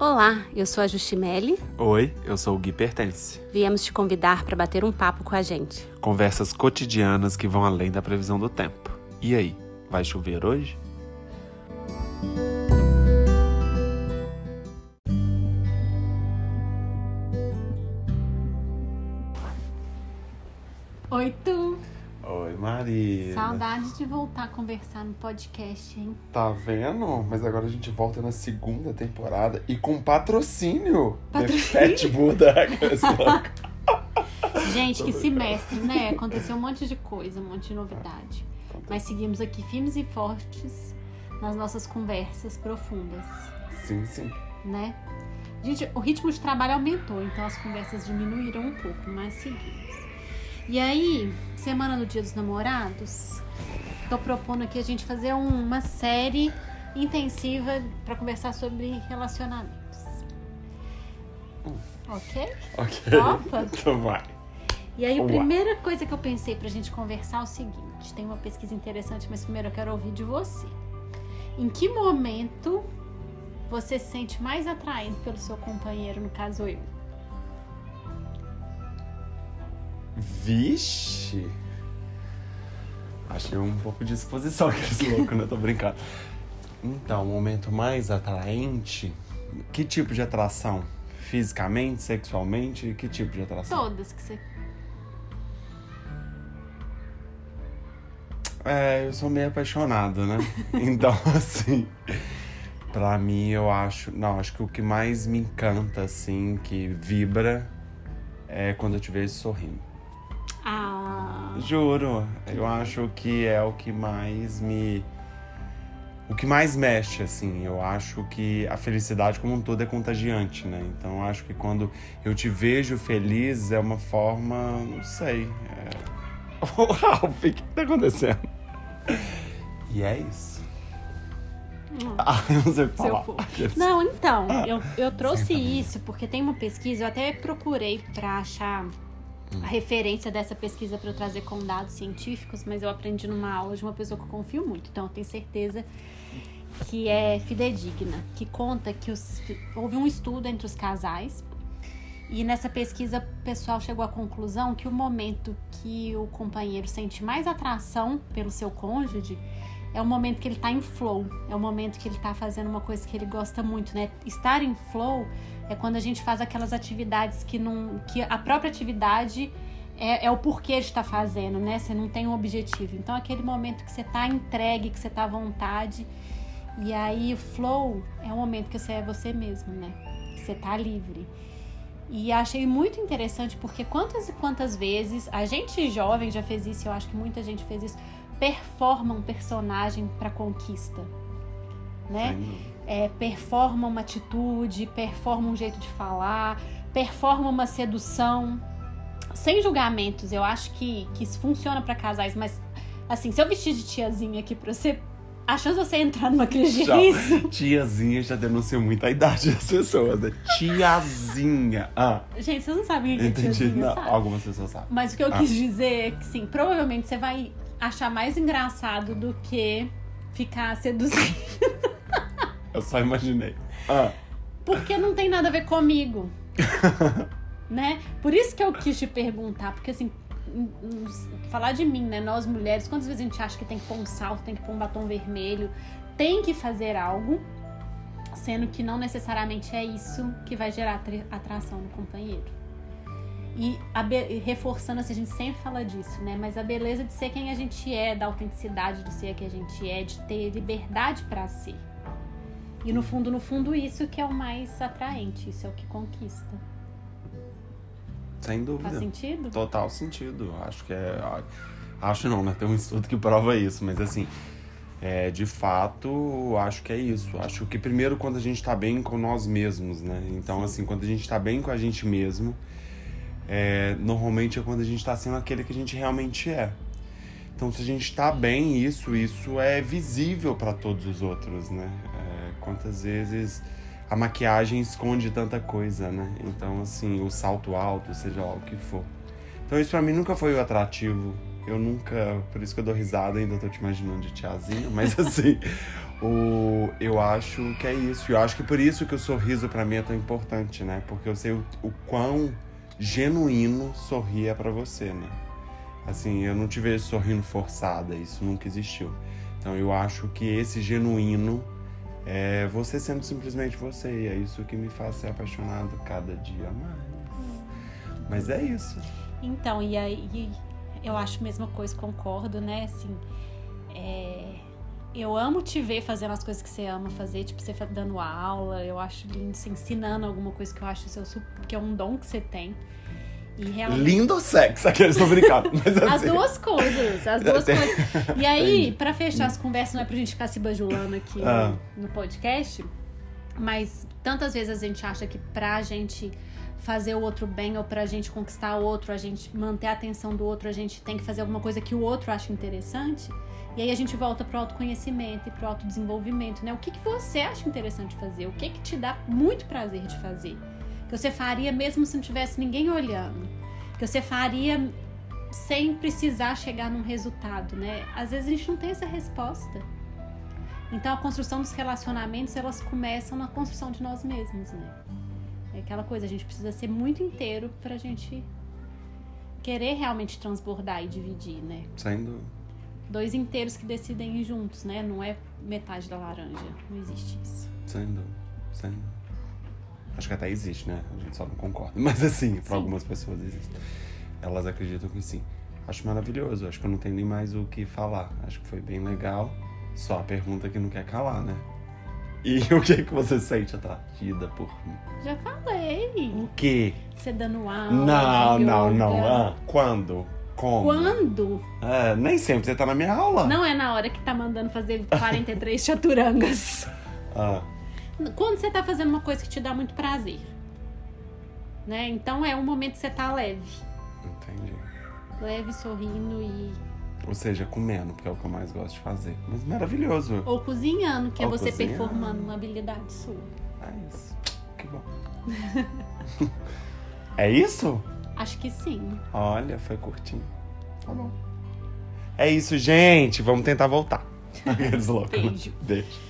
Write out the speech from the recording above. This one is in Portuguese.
Olá, eu sou a Justimelli. Oi, eu sou o Gui Pertence. Viemos te convidar para bater um papo com a gente. Conversas cotidianas que vão além da previsão do tempo. E aí, vai chover hoje? Saudade de voltar a conversar no podcast, hein? Tá vendo? Mas agora a gente volta na segunda temporada e com patrocínio. Patrocínio? The Fat Buddha. Gente, que semestre, né? Aconteceu um monte de coisa, um monte de novidade. Mas seguimos aqui firmes e fortes nas nossas conversas profundas, sim, sim. né? Gente, o ritmo de trabalho aumentou, então as conversas diminuíram um pouco, mas seguimos. E aí, semana do Dia dos Namorados, tô propondo aqui a gente fazer um- uma série intensiva para conversar sobre relacionamentos. Ok? Ok. Topa? Então vai. E aí, a primeira coisa que eu pensei pra gente conversar é o seguinte: tem uma pesquisa interessante, mas primeiro eu quero ouvir de você. Em que momento você se sente mais atraído pelo seu companheiro, no caso eu? Vixe. Achei um pouco de exposição aqueles loucos, né? Tô brincando. Então, o momento mais atraente. Que tipo de atração? Fisicamente, sexualmente? Que tipo de atração? Todas que você. É, eu sou meio apaixonado, né? Então, assim, pra mim eu acho. Não, acho que o que mais me encanta, assim, que vibra, é quando eu te vejo sorrindo. Juro, eu acho que é o que mais me. O que mais mexe, assim. Eu acho que a felicidade como um todo é contagiante, né? Então eu acho que quando eu te vejo feliz é uma forma. Não sei. É... Ô, Ralph, o que tá acontecendo? E é isso. Hum. Ah, eu não sei o que Seu falar. Não, então, eu, eu trouxe isso porque tem uma pesquisa, eu até procurei pra achar a referência dessa pesquisa para eu trazer com dados científicos, mas eu aprendi numa aula de uma pessoa que eu confio muito, então eu tenho certeza que é fidedigna, que conta que os- houve um estudo entre os casais e nessa pesquisa o pessoal chegou à conclusão que o momento que o companheiro sente mais atração pelo seu cônjuge é o momento que ele tá em flow, é o momento que ele tá fazendo uma coisa que ele gosta muito, né? Estar em flow é quando a gente faz aquelas atividades que não. que a própria atividade é, é o porquê de estar fazendo, né? Você não tem um objetivo. Então aquele momento que você tá entregue, que você tá à vontade. E aí o flow é o momento que você é você mesmo, né? Que você tá livre. E achei muito interessante porque quantas e quantas vezes a gente jovem já fez isso, eu acho que muita gente fez isso, performa um personagem para conquista, né? É, performa uma atitude, performa um jeito de falar, performa uma sedução, sem julgamentos. Eu acho que, que isso funciona para casais, mas assim, se eu vestir de tiazinha aqui pra você, a chance de você entrar numa crise Já. Tiazinha já denunciou muito a idade das pessoas, né? Tiazinha. Ah, Gente, vocês não sabem o que é entendi. tiazinha, Não, algumas pessoas sabem. Mas o que eu Ah. quis dizer é que, sim, provavelmente você vai achar mais engraçado do que ficar seduzindo. Eu só imaginei. Ah, Porque não tem nada a ver comigo. né? Por isso que eu quis te perguntar, porque assim, falar de mim, né? Nós mulheres, quantas vezes a gente acha que tem que pôr um salto, tem que pôr um batom vermelho, tem que fazer algo, sendo que não necessariamente é isso que vai gerar atra- atração no companheiro. E be- reforçando, assim, a gente sempre fala disso, né? Mas a beleza de ser quem a gente é, da autenticidade de ser quem a gente é, de ter liberdade pra ser. E no fundo, no fundo, isso que é o mais atraente, isso é o que conquista. sem Faz dúvida. sentido? Total sentido. Acho que é. Acho não, né? Tem um estudo que prova isso, mas assim. É, de fato, acho que é isso. Acho que primeiro quando a gente tá bem com nós mesmos, né? Então, assim, quando a gente tá bem com a gente mesmo, é, normalmente é quando a gente tá sendo aquele que a gente realmente é. Então, se a gente tá bem, isso, isso é visível para todos os outros, né? É, quantas vezes a maquiagem esconde tanta coisa, né? Então, assim, o salto alto, seja lá o que for. Então, isso pra mim nunca foi o atrativo. Eu nunca. Por isso que eu dou risada, ainda tô te imaginando de tiazinha, mas assim. O, eu acho que é isso. Eu acho que por isso que o sorriso para mim é tão importante, né? Porque eu sei o, o quão genuíno sorrir é pra você, né? Assim, eu não te vejo sorrindo forçada, isso nunca existiu. Então eu acho que esse genuíno é você sendo simplesmente você. E é isso que me faz ser apaixonado cada dia mais. Mas é isso. Então, e aí eu acho a mesma coisa, concordo, né? Assim, é, eu amo te ver fazendo as coisas que você ama fazer, tipo, você dando aula, eu acho lindo, você ensinando alguma coisa que eu acho seu, que é um dom que você tem. E realmente... Lindo sexo, aqueles estão brincando. Mas assim... As duas coisas, as duas coisas. E aí, para fechar as conversas, não é pra gente ficar se bajulando aqui ah. no podcast, mas tantas vezes a gente acha que pra gente fazer o outro bem ou pra gente conquistar o outro, a gente manter a atenção do outro, a gente tem que fazer alguma coisa que o outro acha interessante. E aí a gente volta pro autoconhecimento e pro autodesenvolvimento, né? O que, que você acha interessante fazer? O que que te dá muito prazer de fazer? Que você faria mesmo se não tivesse ninguém olhando? Que você faria sem precisar chegar num resultado, né? Às vezes a gente não tem essa resposta. Então a construção dos relacionamentos, elas começam na construção de nós mesmos, né? É aquela coisa, a gente precisa ser muito inteiro pra gente querer realmente transbordar e dividir, né? Dúvida dois inteiros que decidem ir juntos, né? Não é metade da laranja. Não existe isso. Sem dúvida. Acho que até existe, né? A gente só não concorda. Mas assim, para algumas pessoas existe. Elas acreditam que sim. Acho maravilhoso. Acho que eu não tenho nem mais o que falar. Acho que foi bem legal. Só a pergunta que não quer calar, né? E o que que você sente atraída por mim? Já falei. O quê? Você dando aula. Não, não, não. Ah, quando? Como? Quando? É, nem sempre você tá na minha aula. Não é na hora que tá mandando fazer 43 chaturangas. Ah. Quando você tá fazendo uma coisa que te dá muito prazer. Né? Então é um momento que você tá leve. Entendi. Leve, sorrindo e. Ou seja, comendo, porque é o que eu mais gosto de fazer. Mas maravilhoso. Ou cozinhando, que é Ou é você cozinhando. performando uma habilidade sua. É isso. Que bom. é isso? Acho que sim. Olha, foi curtinho. Tá bom. É isso, gente. Vamos tentar voltar. Beijo. Beijo.